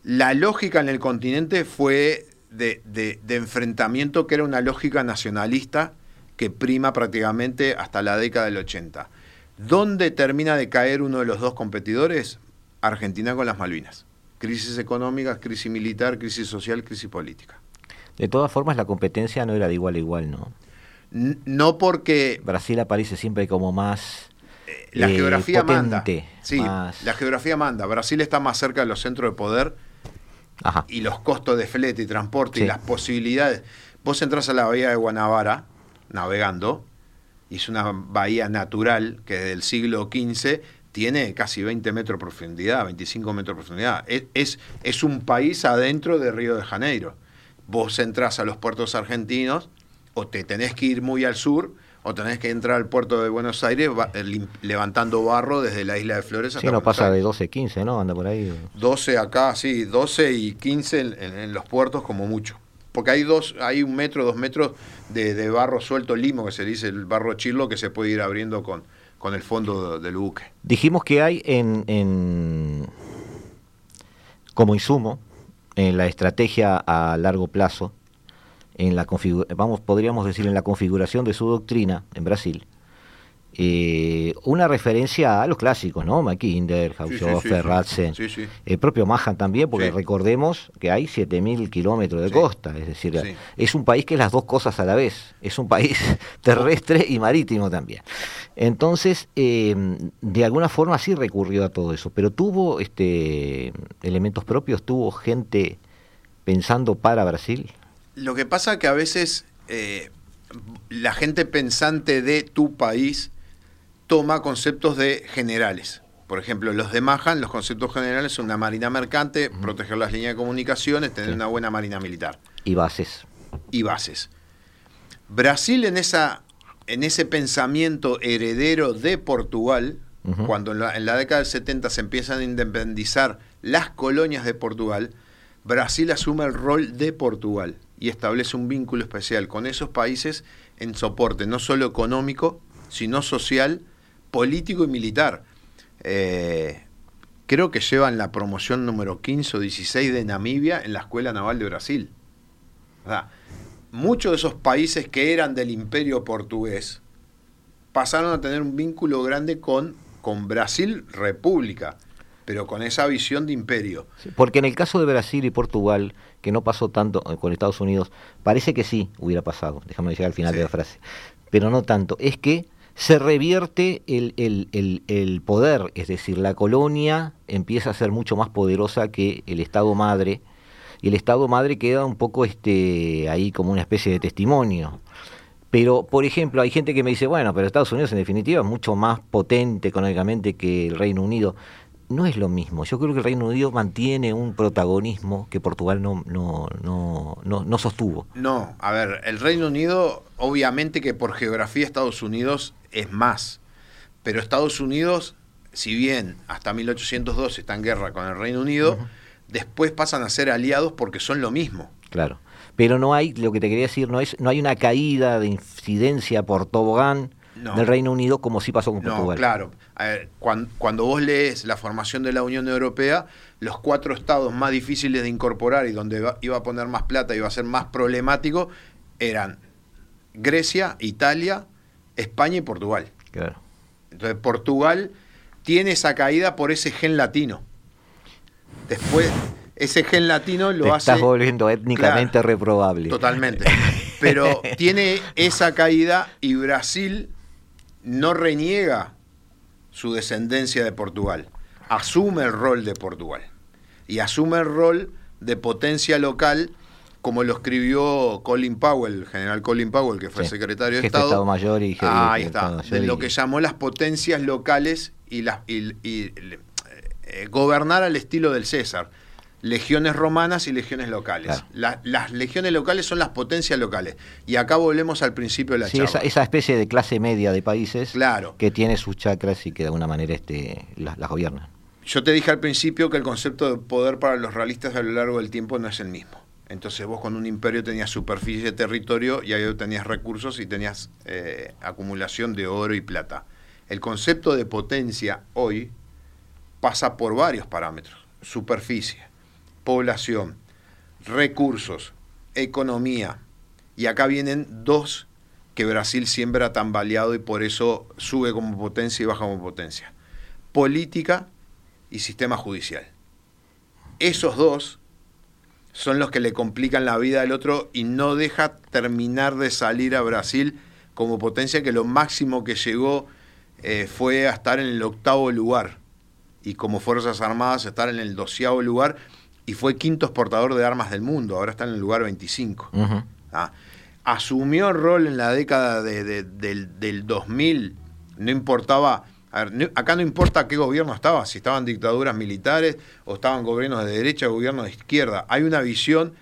La lógica en el continente fue de, enfrentamiento que era una lógica nacionalista que prima prácticamente hasta la década del 80. ¿Dónde termina de caer uno de los dos competidores? Argentina con las Malvinas. Crisis económica, crisis militar, crisis social, crisis política. De todas formas, la competencia no era de igual a igual, ¿no? No porque... Brasil aparece siempre como más... Eh, la geografía manda. Sí, la geografía manda. Brasil está más cerca de los centros de poder y los costos de flete y transporte y las posibilidades. Vos entras a la bahía de Guanabara navegando y es una bahía natural que desde el siglo XV tiene casi 20 metros de profundidad, 25 metros de profundidad. es, es un país adentro de Río de Janeiro vos entras a los puertos argentinos o te tenés que ir muy al sur o tenés que entrar al puerto de Buenos Aires eh, levantando barro desde la isla de Flores hasta Sí, no pasa de 12, 15, ¿no? Anda por ahí. 12 acá, sí, 12 y 15 en, los puertos como mucho. Porque hay dos, hay un metro, dos metros de, barro suelto limo, que se dice el barro chilo, que se puede ir abriendo con, con el fondo del buque. Dijimos que hay en, en como insumo en la estrategia a largo plazo, en la vamos, podríamos decir en la configuración de su doctrina en Brasil, eh, una referencia a los clásicos, ¿no? Mackinder, Haushofer, el propio Mahan también, porque recordemos que hay 7.000 kilómetros de costa, es decir, es un país que es las dos cosas a la vez, es un país terrestre y marítimo también. Entonces, em, de alguna forma sí recurrió a todo eso, pero tuvo este elementos propios, tuvo gente pensando para Brasil. Lo que pasa que a veces eh, la gente pensante de tu país toma conceptos de generales. Por ejemplo, los de Mahan, los conceptos generales son una marina mercante, proteger las líneas de comunicaciones, tener una buena marina militar. Y bases. Y bases. Brasil en, esa, en ese pensamiento heredero de Portugal, cuando en la, en la, década del 70 se empiezan a independizar las colonias de Portugal, Brasil asume el rol de Portugal y establece un vínculo especial con esos países en soporte no solo económico, sino social político y militar. Eh, creo que llevan la promoción número 15 o 16 de Namibia en la Escuela Naval de Brasil. muchos de esos países que eran del imperio portugués pasaron a tener un vínculo grande con, con Brasil República, pero con esa visión de imperio. porque en el caso de Brasil y Portugal, que no pasó tanto eh, con Estados Unidos, parece que sí hubiera pasado, déjame llegar al final de la frase, pero no tanto, es que se revierte el, el, poder, es decir, la colonia empieza a ser mucho más poderosa que el Estado madre, y el Estado madre queda un poco este, ahí como una especie de testimonio. Pero, por ejemplo, hay gente que me dice, bueno, pero Estados Unidos en definitiva es mucho más potente económicamente que el Reino Unido no es lo mismo. Yo creo que el Reino Unido mantiene un protagonismo que Portugal no, no, no, no, sostuvo. No, a ver, el Reino Unido, obviamente que por geografía Estados Unidos es más, pero Estados Unidos, si bien hasta 1802 está en guerra con el Reino Unido, después pasan a ser aliados porque son lo mismo. Claro. Pero no hay, lo que te quería decir, no es, no hay una caída de incidencia por tobogán del Reino Unido como sí pasó con Portugal. No, claro. cuando, vos lees la formación de la Unión Europea, los cuatro estados más difíciles de incorporar y donde iba a poner más plata y iba a ser más problemático eran Grecia, Italia, España y Portugal. Claro. Entonces Portugal tiene esa caída por ese gen latino. Después, ese gen latino lo Te hace. Estás volviendo étnicamente reprobable. Totalmente. Pero tiene esa caída y Brasil no reniega su descendencia de Portugal, asume el rol de Portugal y asume el rol de potencia local como lo escribió Colin Powell, el general Colin Powell, que fue secretario de Estado. Mayor y Ahí está, de lo que llamó las potencias locales y, las, eh, gobernar al estilo del César legiones romanas y legiones locales. las legiones locales son las potencias locales. Y acá volvemos al principio de la sí, Esa, especie de clase media de países que tiene sus chacras y que de alguna manera este, las, gobiernan. Yo te dije al principio que el concepto de poder para los realistas a lo largo del tiempo no es el mismo. Entonces vos con un imperio tenías superficie de territorio y ahí tenías recursos y tenías eh, acumulación de oro y plata. El concepto de potencia hoy pasa por varios parámetros. Superficie, población, recursos, economía. Y acá vienen dos que Brasil siempre ha tambaleado y por eso sube como potencia y baja como potencia. Política y sistema judicial. Esos dos son los que le complican la vida al otro y no deja terminar de salir a Brasil como potencia que lo máximo que llegó eh, fue a estar en el octavo lugar y como Fuerzas Armadas estar en el doceavo lugar y fue quinto exportador de armas del mundo, ahora está en el lugar 25. ¿ah? Asumió el rol en la década del, 2000, no importaba, acá no importa qué gobierno estaba, si estaban dictaduras militares o estaban gobiernos de derecha o gobiernos de izquierda, hay una visión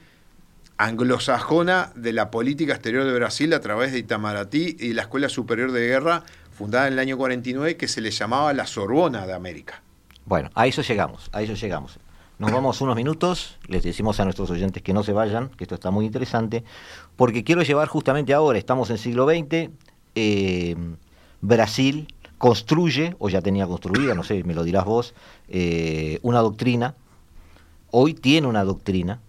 anglosajona de la política exterior de Brasil a través de Itamaraty y la Escuela Superior de Guerra, fundada en el año 49, que se le llamaba la Sorbona de América. Bueno, a eso llegamos, a eso llegamos. Nos vamos unos minutos, les decimos a nuestros oyentes que no se vayan, que esto está muy interesante, porque quiero llevar justamente ahora, estamos en siglo XX, eh, Brasil construye, o ya tenía construida, no sé, me lo dirás vos, eh, una doctrina, hoy tiene una doctrina,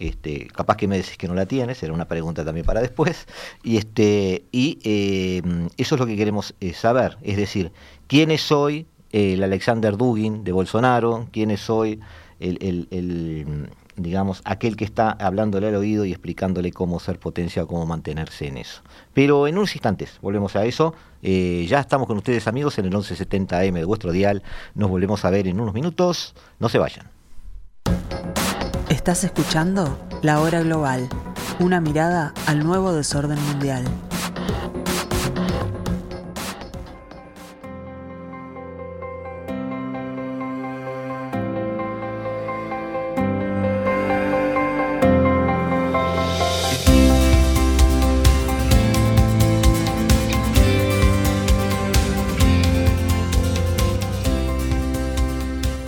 Este, capaz que me decís que no la tienes, será una pregunta también para después. Y, este, y eh, eso es lo que queremos saber, es decir, ¿quién es hoy el Alexander Dugin de Bolsonaro? ¿Quién es hoy el, digamos, aquel que está hablándole al oído y explicándole cómo ser potencia cómo mantenerse en eso? Pero en unos instantes, volvemos a eso. Eh, ya estamos con ustedes amigos en el 1170M de vuestro dial. Nos volvemos a ver en unos minutos. No se vayan. Estás escuchando La Hora Global, una mirada al nuevo desorden mundial.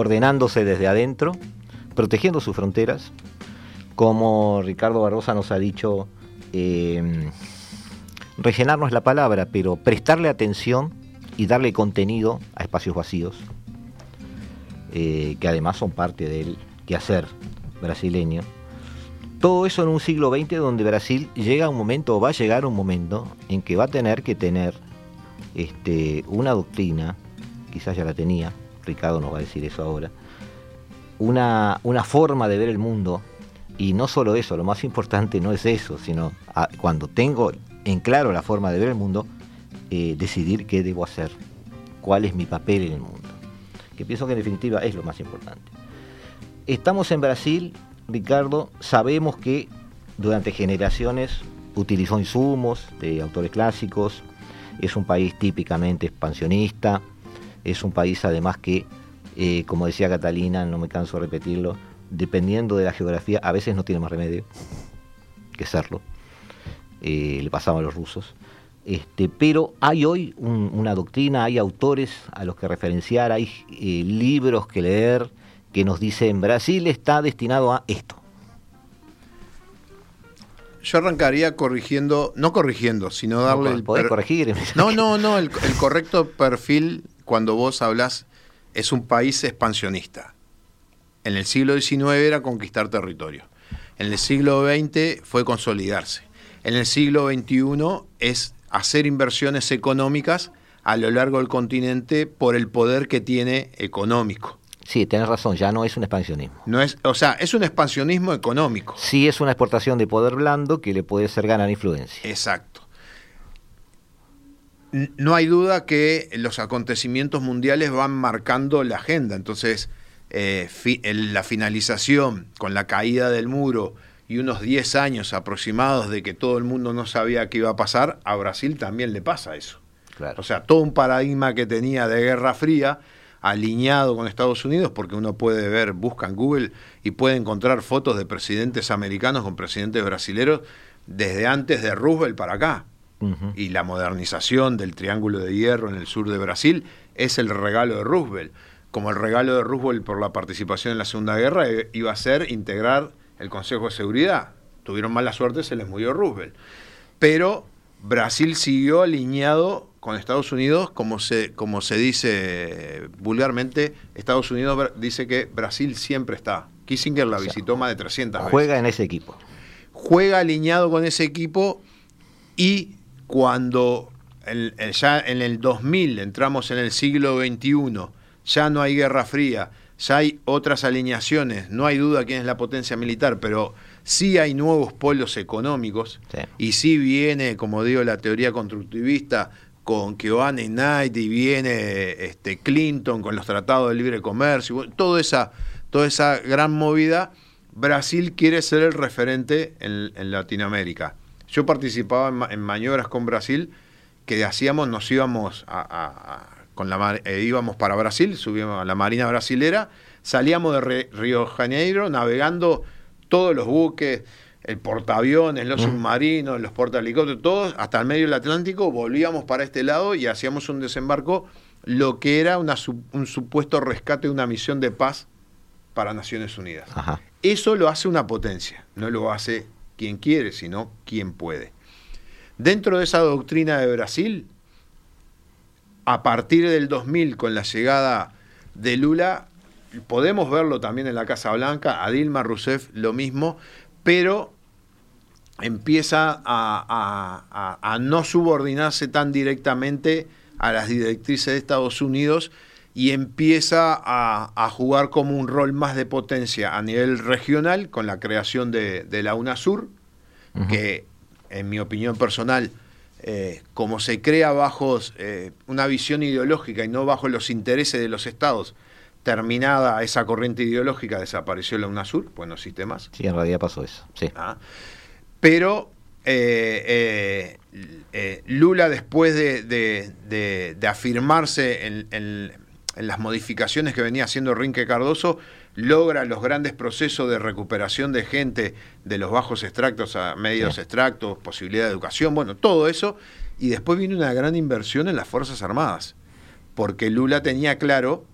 ordenándose desde adentro, protegiendo sus fronteras, como Ricardo Barrosa nos ha dicho, eh, rellenarnos la palabra, pero prestarle atención y darle contenido a espacios vacíos, eh, que además son parte del quehacer brasileño. Todo eso en un siglo XX donde Brasil llega a un momento, o va a llegar a un momento, en que va a tener que tener este, una doctrina, quizás ya la tenía, Ricardo nos va a decir eso ahora, una, una forma de ver el mundo, y no solo eso, lo más importante no es eso, sino cuando tengo en claro la forma de ver el mundo, eh, decidir qué debo hacer, cuál es mi papel en el mundo, que pienso que en definitiva es lo más importante. Estamos en Brasil, Ricardo, sabemos que durante generaciones utilizó insumos de autores clásicos, es un país típicamente expansionista, es un país además que, eh, como decía Catalina, no me canso de repetirlo, dependiendo de la geografía, a veces no tiene más remedio que serlo. Eh, le pasaba a los rusos. Este, pero hay hoy una doctrina, hay autores a los que referenciar, hay eh, libros que leer que nos dicen Brasil está destinado a esto. Yo arrancaría corrigiendo, no corrigiendo, sino darle el... corregir. No, no, no, el, el correcto perfil cuando vos hablas es un país expansionista. En el siglo XIX era conquistar territorio. En el siglo XX fue consolidarse. En el siglo XXI es hacer inversiones económicas a lo largo del continente por el poder que tiene económico. Sí, tienes razón, ya no es un expansionismo. No es, o sea, es un expansionismo económico. Sí, es una exportación de poder blando que le puede ser ganar influencia. Exacto no hay duda que los acontecimientos mundiales van marcando la agenda. Entonces, eh, la finalización con la caída del muro y unos 10 años aproximados de que todo el mundo no sabía qué iba a pasar, a Brasil también le pasa eso. O sea, todo un paradigma que tenía de Guerra Fría alineado con Estados Unidos, porque uno puede ver, busca en Google y puede encontrar fotos de presidentes americanos con presidentes brasileños desde antes de Roosevelt para acá y la modernización del Triángulo de Hierro en el sur de Brasil es el regalo de Roosevelt. Como el regalo de Roosevelt por la participación en la Segunda Guerra eh, iba a ser integrar el Consejo de Seguridad. Tuvieron mala suerte, se les murió Roosevelt. Pero Brasil siguió alineado con Estados Unidos, como se, como se dice vulgarmente, Estados Unidos dice que Brasil siempre está. Kissinger la visitó más de 300 veces. Juega en ese equipo. Juega alineado con ese equipo y cuando ya en el 2000 entramos en el siglo XXI, ya no hay guerra fría, ya hay otras alineaciones, no hay duda quién es la potencia militar, pero sí hay nuevos polos económicos y sí viene, como digo, la teoría constructivista con Keohane Knight y viene este, Clinton con los tratados de libre comercio, toda esa, toda esa gran movida, Brasil quiere ser el referente en Latinoamérica. Yo participaba en, maniobras con Brasil que hacíamos, nos íbamos a, con la eh, íbamos para Brasil, subíamos a la Marina Brasilera, salíamos de Río Janeiro navegando todos los buques, el portaaviones, los submarinos, los portahelicópteros, todos, hasta el medio del Atlántico, volvíamos para este lado y hacíamos un desembarco, lo que era una, un supuesto rescate de una misión de paz para Naciones Unidas. Eso lo hace una potencia, no lo hace quien quiere, sino quien puede. Dentro de esa doctrina de Brasil, a partir del 2000, con la llegada de Lula, podemos verlo también en la Casa Blanca, a Dilma Rousseff lo mismo, pero empieza a, no subordinarse tan directamente a las directrices de Estados Unidos y empieza a, jugar como un rol más de potencia a nivel regional con la creación de, la UNASUR, que en mi opinión personal, eh, como se crea bajo eh, una visión ideológica y no bajo los intereses de los estados, terminada esa corriente ideológica, desapareció la UNASUR, pues no existe más. Sí, en realidad pasó eso, sí. Ah. pero eh, Lula, después de, afirmarse en, las modificaciones que venía haciendo Rinque Cardoso, logra los grandes procesos de recuperación de gente de los bajos extractos a medios extractos, posibilidad de educación, bueno, todo eso. Y después viene una gran inversión en las Fuerzas Armadas, porque Lula tenía claro,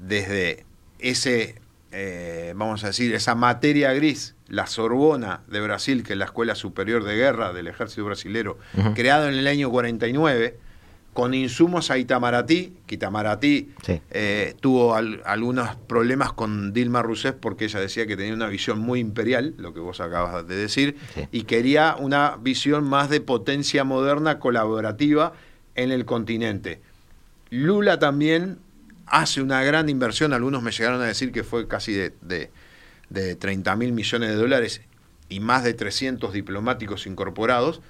desde ese, eh, vamos a decir, esa materia gris, la Sorbona de Brasil, que es la Escuela Superior de Guerra del Ejército Brasilero, creado en el año 49, con insumos a Itamaraty, que Itamaraty eh, tuvo algunos problemas con Dilma Rousseff porque ella decía que tenía una visión muy imperial, lo que vos acabas de decir, y quería una visión más de potencia moderna colaborativa en el continente. Lula también hace una gran inversión, algunos me llegaron a decir que fue casi de, de, de 30 mil millones de dólares y más de 300 diplomáticos incorporados,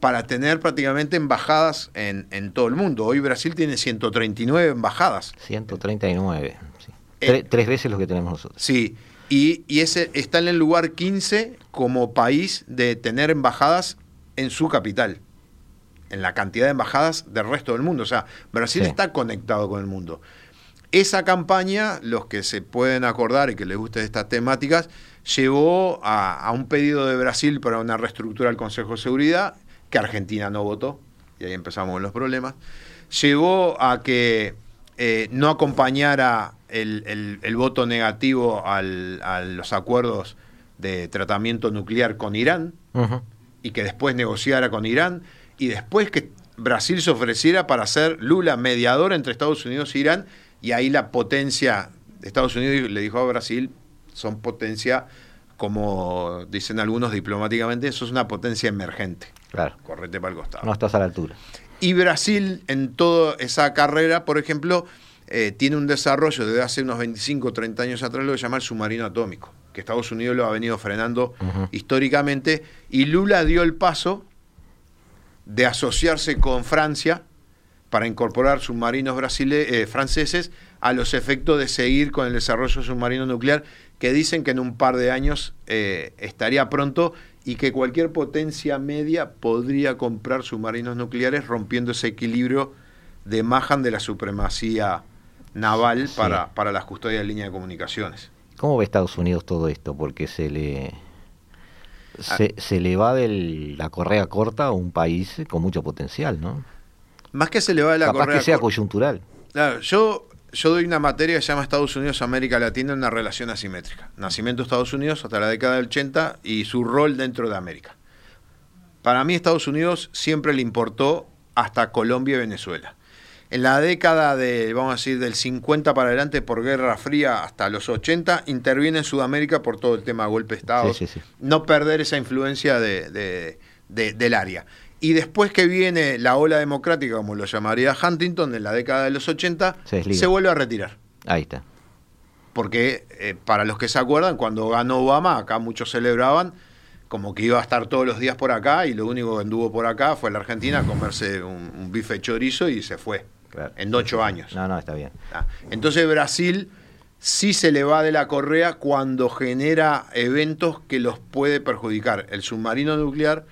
para tener prácticamente embajadas en, todo el mundo. Hoy Brasil tiene 139 embajadas. 139, sí. Eh, tres veces lo que tenemos nosotros. Sí, y, ese está en el lugar 15 como país de tener embajadas en su capital, en la cantidad de embajadas del resto del mundo. O sea, Brasil está conectado con el mundo. Esa campaña, los que se pueden acordar y que les gusten estas temáticas, llevó a, a un pedido de Brasil para una reestructura del Consejo de Seguridad que Argentina no votó, y ahí empezamos los problemas, llevó a que eh, no acompañara el, voto negativo a los acuerdos de tratamiento nuclear con Irán, y que después negociara con Irán, y después que Brasil se ofreciera para ser Lula mediador entre Estados Unidos e Irán, y ahí la potencia de Estados Unidos le dijo a Brasil, son potencia, como dicen algunos diplomáticamente, eso es una potencia emergente. Claro. Correte para el costado. No estás a la altura. Y Brasil, en toda esa carrera, por ejemplo, eh, tiene un desarrollo desde hace unos 25 o 30 años atrás, lo que llama el submarino atómico, que Estados Unidos lo ha venido frenando históricamente, y Lula dio el paso de asociarse con Francia para incorporar submarinos brasile eh, franceses a los efectos de seguir con el desarrollo submarino nuclear, que dicen que en un par de años eh, estaría pronto y que cualquier potencia media podría comprar submarinos nucleares rompiendo ese equilibrio de Mahan de la supremacía naval para, para las custodias de línea de comunicaciones. ¿Cómo ve Estados Unidos todo esto? Porque se le se, ah. se le va de la correa corta a un país con mucho potencial, ¿no? Más que se le va de la Capaz que sea coyuntural. Claro, yo yo doy una materia que se llama Estados Unidos-América Latina en una relación asimétrica. Nacimiento de Estados Unidos hasta la década del 80 y su rol dentro de América. Para mí Estados Unidos siempre le importó hasta Colombia y Venezuela. En la década de, vamos a decir, del 50 para adelante, por Guerra Fría hasta los 80, interviene en Sudamérica por todo el tema de golpe de Estado. No perder esa influencia de, del área. Y después que viene la ola democrática, como lo llamaría Huntington, en la década de los 80, se, vuelve a retirar. Ahí está. Porque eh, para los que se acuerdan, cuando ganó Obama, acá muchos celebraban como que iba a estar todos los días por acá y lo único que anduvo por acá fue la Argentina a comerse un, bife chorizo y se fue. En ocho años. No, no, está bien. Ah, entonces Brasil sí se le va de la correa cuando genera eventos que los puede perjudicar. El submarino nuclear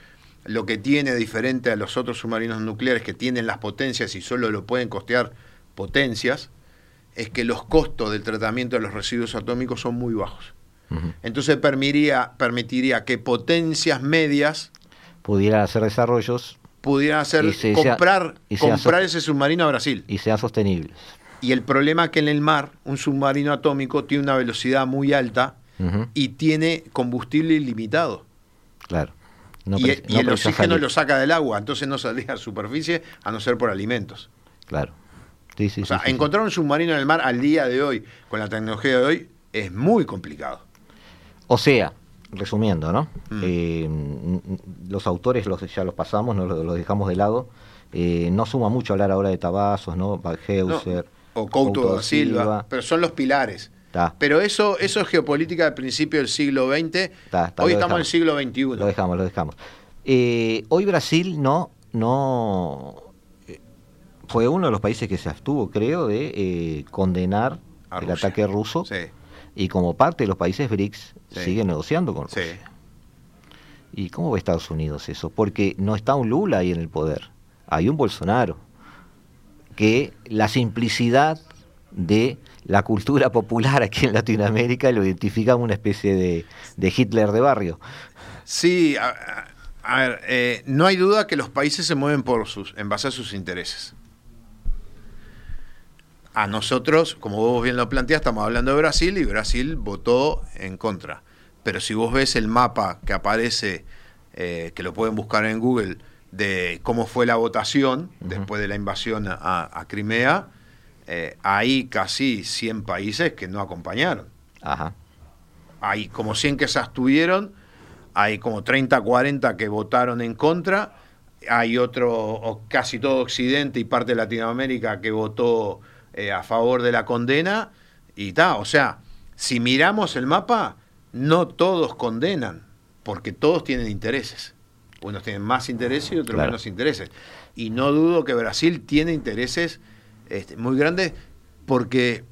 lo que tiene diferente a los otros submarinos nucleares que tienen las potencias y solo lo pueden costear potencias, es que los costos del tratamiento de los residuos atómicos son muy bajos. Entonces permitiría, permitiría que potencias medias pudieran hacer desarrollos pudieran hacer comprar, comprar ese submarino a Brasil. Y sean sostenibles. Y el problema es que en el mar un submarino atómico tiene una velocidad muy alta y tiene combustible ilimitado. Claro. Y, el oxígeno lo saca del agua, entonces no saldría a superficie a no ser por alimentos. Claro. o sea, encontrar un submarino en el mar al día de hoy, con la tecnología de hoy, es muy complicado. O sea, resumiendo, ¿no? Mm. Eh, los autores los, ya los pasamos, no los, dejamos de lado. Eh, no suma mucho hablar ahora de Tabazos, ¿no? Balheuser. o Couto da Silva, pero son los pilares. Pero eso, eso es geopolítica del principio del siglo XX. hoy estamos en el siglo XXI. Lo dejamos, lo dejamos. Eh, hoy Brasil no, no fue uno de los países que se abstuvo, creo, de condenar el ataque ruso. Sí y como parte de los países BRICS sigue negociando con Rusia. ¿Y cómo ve Estados Unidos eso? Porque no está un Lula ahí en el poder, hay un Bolsonaro, que la simplicidad de la cultura popular aquí en Latinoamérica lo identifica como una especie de, Hitler de barrio. Sí, a, ver, eh, no hay duda que los países se mueven por sus, en base a sus intereses a nosotros, como vos bien lo planteás, estamos hablando de Brasil y Brasil votó en contra. Pero si vos ves el mapa que aparece, eh, que lo pueden buscar en Google, de cómo fue la votación después de la invasión a, Crimea, eh, hay casi 100 países que no acompañaron. Hay como 100 que se abstuvieron, hay como 30, 40 que votaron en contra, hay otro, o casi todo Occidente y parte de Latinoamérica que votó eh, a favor de la condena y tal. O sea, si miramos el mapa, no todos condenan, porque todos tienen intereses. Unos tienen más intereses y otros menos intereses. Y no dudo que Brasil tiene intereses este, muy grandes porque,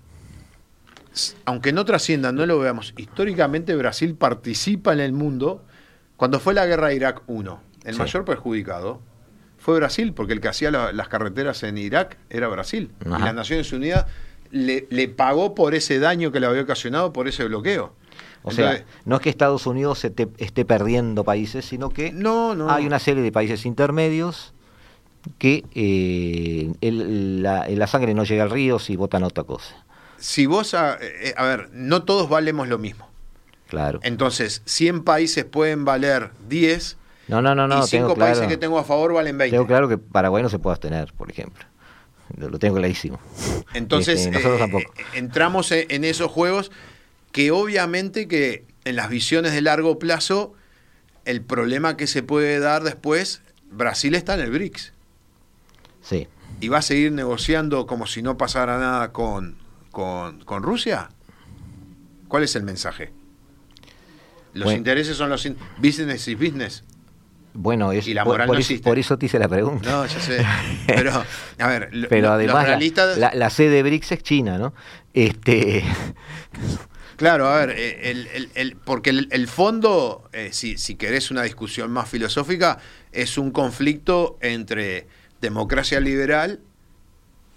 aunque no trascienda, no lo veamos, históricamente Brasil participa en el mundo. Cuando fue la guerra de Irak 1, el mayor perjudicado fue Brasil, porque el que hacía las carreteras en Irak era Brasil. Y las Naciones Unidas le, pagó por ese daño que le había ocasionado por ese bloqueo. O sea, no es que Estados Unidos se esté perdiendo países, sino que no, no, hay una serie de países intermedios que eh, la, sangre no llega al río si votan otra cosa. Si vos, a, eh, a ver, no todos valemos lo mismo. Claro. Entonces, 100 países pueden valer 10 no, no, no, no. Y cinco países que tengo a favor valen 20. Tengo claro que Paraguay no se puede abstener, por ejemplo. Lo tengo clarísimo. Entonces, este, nosotros eh, tampoco. entramos en esos juegos que obviamente que en las visiones de largo plazo, el problema que se puede dar después, Brasil está en el BRICS. Sí. ¿Y va a seguir negociando como si no pasara nada con, con, Rusia? ¿Cuál es el mensaje? Los intereses son los business y business. Bueno, es, por, eso, te hice la pregunta. No, ya sé. Pero, a ver, Pero además, la, sede de BRICS es China, ¿no? Este. Claro, a ver, eh, el, porque el, fondo, eh, si, si querés una discusión más filosófica, es un conflicto entre democracia liberal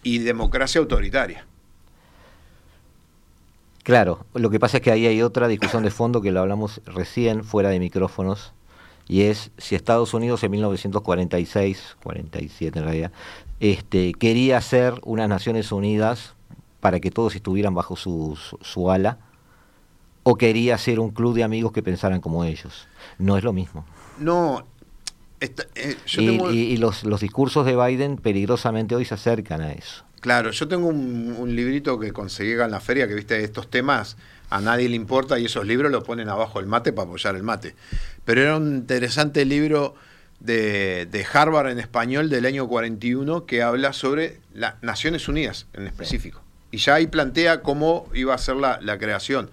y democracia autoritaria. Claro, lo que pasa es que ahí hay otra discusión de fondo que lo hablamos recién fuera de micrófonos, y es si Estados Unidos en 1946, 47 en realidad, este, quería ser unas Naciones Unidas para que todos estuvieran bajo su, su, ala, o quería ser un club de amigos que pensaran como ellos. No es lo mismo. No. Eh, y, los, los discursos de Biden peligrosamente hoy se acercan a eso. Claro, yo tengo un, un librito que conseguí en la feria que viste estos temas a nadie le importa y esos libros lo ponen abajo el mate para apoyar el mate. Pero era un interesante libro de, Harvard en español del año 41 que habla sobre las Naciones Unidas en específico. Y ya ahí plantea cómo iba a ser la, creación,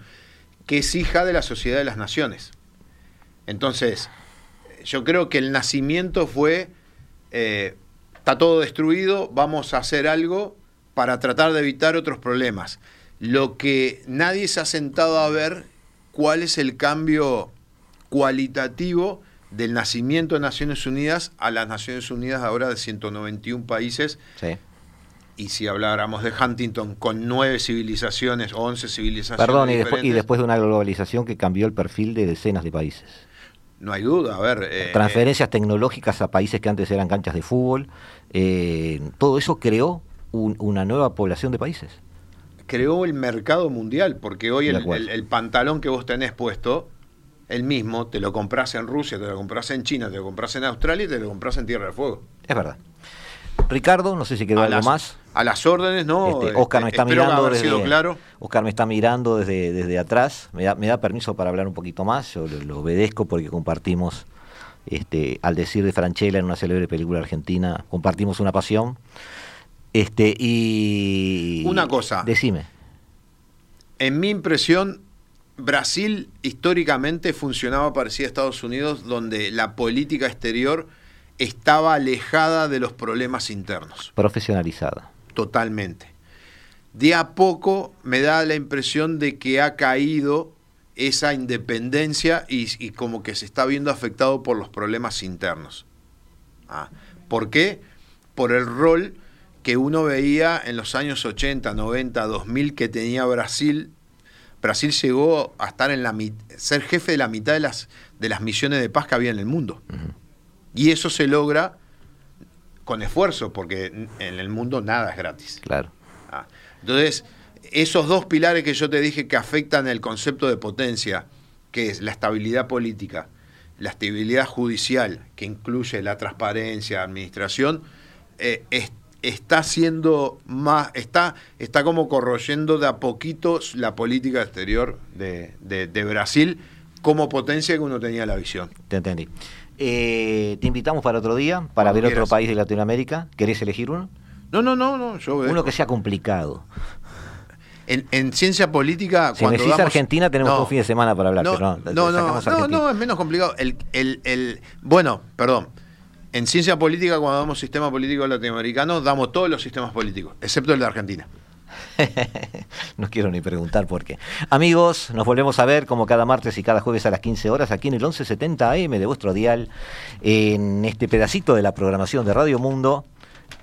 que es hija de la Sociedad de las Naciones. Entonces, yo creo que el nacimiento fue, eh, está todo destruido, vamos a hacer algo para tratar de evitar otros problemas. Lo que nadie se ha sentado a ver cuál es el cambio cualitativo del nacimiento de Naciones Unidas a las Naciones Unidas ahora de 191 países. y si habláramos de Huntington, con nueve civilizaciones once civilizaciones. Perdón, y después, y después, de una globalización que cambió el perfil de decenas de países. No hay duda, a ver. Eh, Transferencias tecnológicas a países que antes eran canchas de fútbol. Eh, todo eso creó una nueva población de países. Creó el mercado mundial, porque hoy el, pantalón que vos tenés puesto, el mismo, te lo compras en Rusia, te lo compras en China, te lo compras en Australia y te lo compras en Tierra del Fuego. Es verdad. Ricardo, no sé si quedó algo más. A las órdenes, no. Este, Oscar me está mirando desde, claro. Oscar me está mirando desde, desde atrás. Me da, me da permiso para hablar un poquito más. Yo lo, obedezco porque compartimos, este, al decir de Franchella en una célebre película argentina, compartimos una pasión. Este, y. Una cosa. Decime. En mi impresión, Brasil históricamente funcionaba parecida a Estados Unidos, donde la política exterior estaba alejada de los problemas internos. Profesionalizada. Totalmente. De a poco me da la impresión de que ha caído esa independencia y, como que se está viendo afectado por los problemas internos. Ah, ¿Por qué? Por el rol que uno veía en los años 80, 90, 2000 que tenía Brasil. Brasil llegó a estar en la ser jefe de la mitad de las, de las misiones de paz que había en el mundo. Y eso se logra con esfuerzo, porque en el mundo nada es gratis. Claro. Ah, entonces, esos dos pilares que yo te dije que afectan el concepto de potencia, que es la estabilidad política, la estabilidad judicial, que incluye la transparencia, administración, eh, está siendo más, está, está como corroyendo de a poquito la política exterior de, de Brasil como potencia que uno tenía la visión. Te entendí. Eh, te invitamos para otro día, para ver otro país de Latinoamérica. ¿Querés elegir uno? No, no, no, no. Yo uno que sea complicado. En, ciencia política. Si decís Argentina, tenemos un fin de semana para hablar. No, no, no, no, es menos complicado. El, el, el, bueno, perdón. En ciencia política, cuando damos sistema político latinoamericano, damos todos los sistemas políticos, excepto el de Argentina. no quiero ni preguntar por qué. Amigos, nos volvemos a ver como cada martes y cada jueves a las 15 horas aquí en el 1170 AM de vuestro dial, en este pedacito de la programación de Radio Mundo,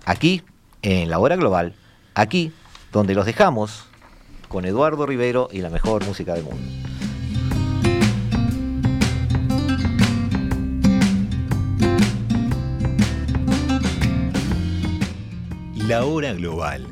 aquí en la hora global, aquí donde los dejamos con Eduardo Rivero y la mejor música del mundo. La hora global